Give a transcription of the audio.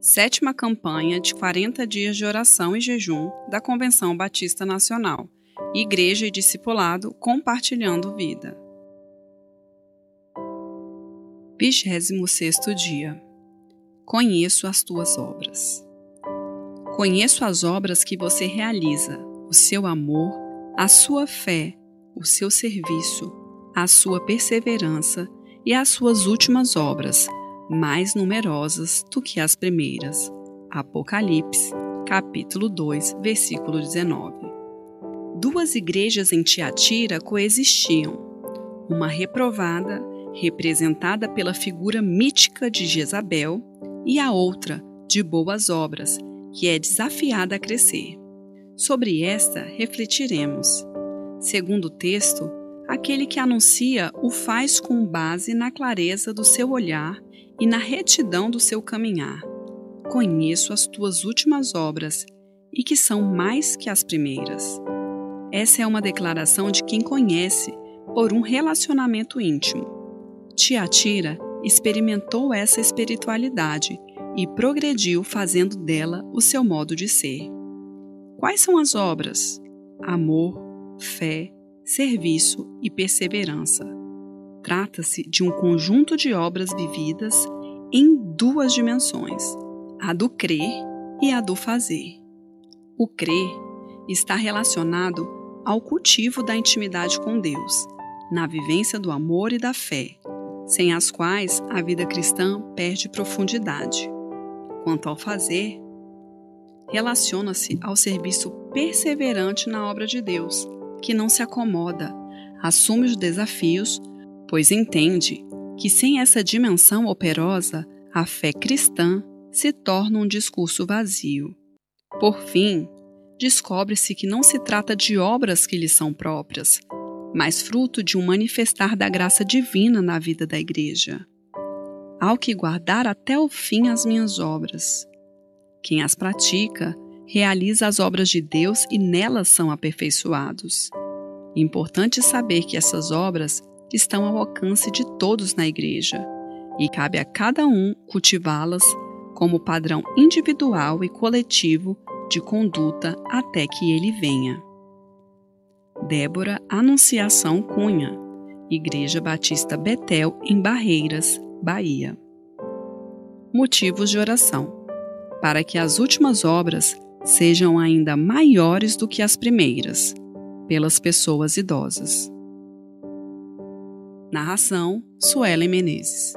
sétima campanha de 40 dias de oração e jejum da Convenção Batista Nacional, Igreja e Discipulado Compartilhando Vida. 26 dia Conheço as tuas obras. Conheço as obras que você realiza, o seu amor, a sua fé, o seu serviço, a sua perseverança e as suas últimas obras, mais numerosas do que as primeiras. Apocalipse, capítulo 2, versículo 19. Duas igrejas em Tiatira coexistiam. Uma reprovada, representada pela figura mítica de Jezabel, e a outra, de boas obras, que é desafiada a crescer. Sobre esta refletiremos. Segundo o texto, aquele que anuncia o faz com base na clareza do seu olhar e na retidão do seu caminhar. Conheço as tuas últimas obras e que são mais que as primeiras. Essa é uma declaração de quem conhece por um relacionamento íntimo. Tiatira experimentou essa espiritualidade e progrediu fazendo dela o seu modo de ser. Quais são as obras? Amor, fé, serviço e perseverança. Trata-se de um conjunto de obras vividas em duas dimensões, a do crer e a do fazer. O crer está relacionado ao cultivo da intimidade com Deus, na vivência do amor e da fé, sem as quais a vida cristã perde profundidade. Quanto ao fazer, relaciona-se ao serviço perseverante na obra de Deus, que não se acomoda, assume os desafios, pois entende que sem essa dimensão operosa, a fé cristã se torna um discurso vazio. Por fim, descobre-se que não se trata de obras que lhe são próprias, mas fruto de um manifestar da graça divina na vida da Igreja. Ao que guardar até o fim as minhas obras. Quem as pratica realiza as obras de Deus e nelas são aperfeiçoados. Importante saber que essas obras estão ao alcance de todos na Igreja e cabe a cada um cultivá-las como padrão individual e coletivo de conduta até que ele venha. Débora Anunciação Cunha, Igreja Batista Betel, em Barreiras, Bahia. Motivos de oração: para que as últimas obras sejam ainda maiores do que as primeiras, pelas pessoas idosas. Narração: Suelen Menezes.